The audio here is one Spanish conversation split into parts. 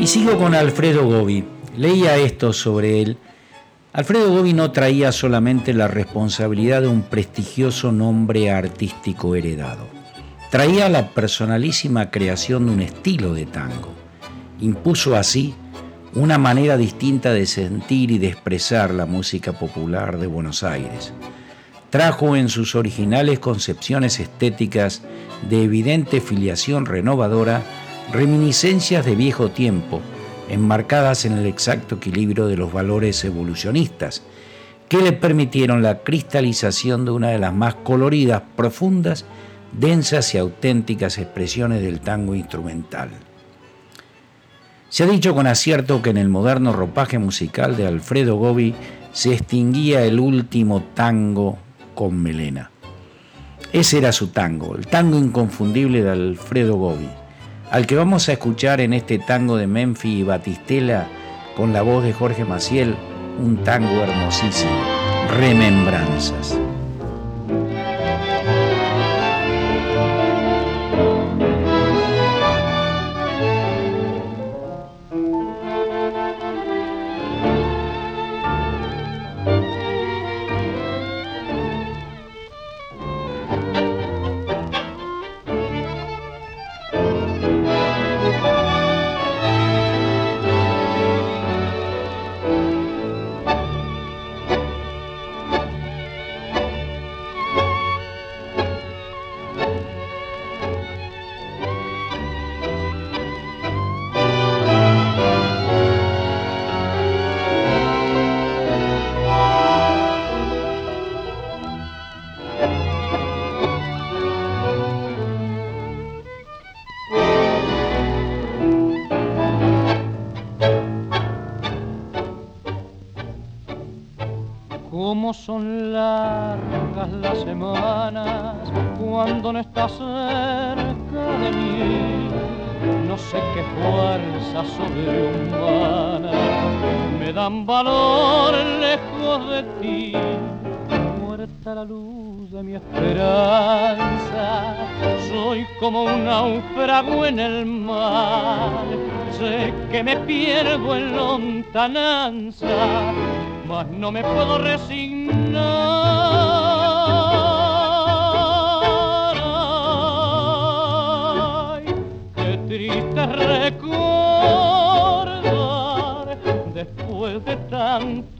Y sigo con Alfredo Gobi. Leía esto sobre él. Alfredo Gobi no traía solamente la responsabilidad de un prestigioso nombre artístico heredado. Traía la personalísima creación de un estilo de tango. Impuso así una manera distinta de sentir y de expresar la música popular de Buenos Aires. Trajo en sus originales concepciones estéticas de evidente filiación renovadora reminiscencias de viejo tiempo, enmarcadas en el exacto equilibrio de los valores evolucionistas, que le permitieron la cristalización de una de las más coloridas, profundas, densas y auténticas expresiones del tango instrumental. Se ha dicho con acierto que en el moderno ropaje musical de Alfredo Gobi se extinguía el último tango con melena. Ese era su tango, el tango inconfundible de Alfredo Gobi, al que vamos a escuchar en este tango de Menfi y Batistela con la voz de Jorge Maciel, un tango hermosísimo, Remembranzas. Cómo son largas las semanas cuando no estás cerca de mí. No sé qué fuerza sobrehumana me dan valor lejos de ti en el mar. Sé que me pierdo en lontananza, mas no me puedo resignar. Qué triste recordar después de tanto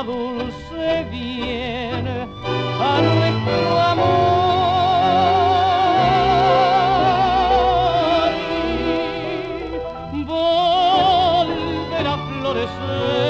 retorna dulce bien a nuestro amor. Volver a florecer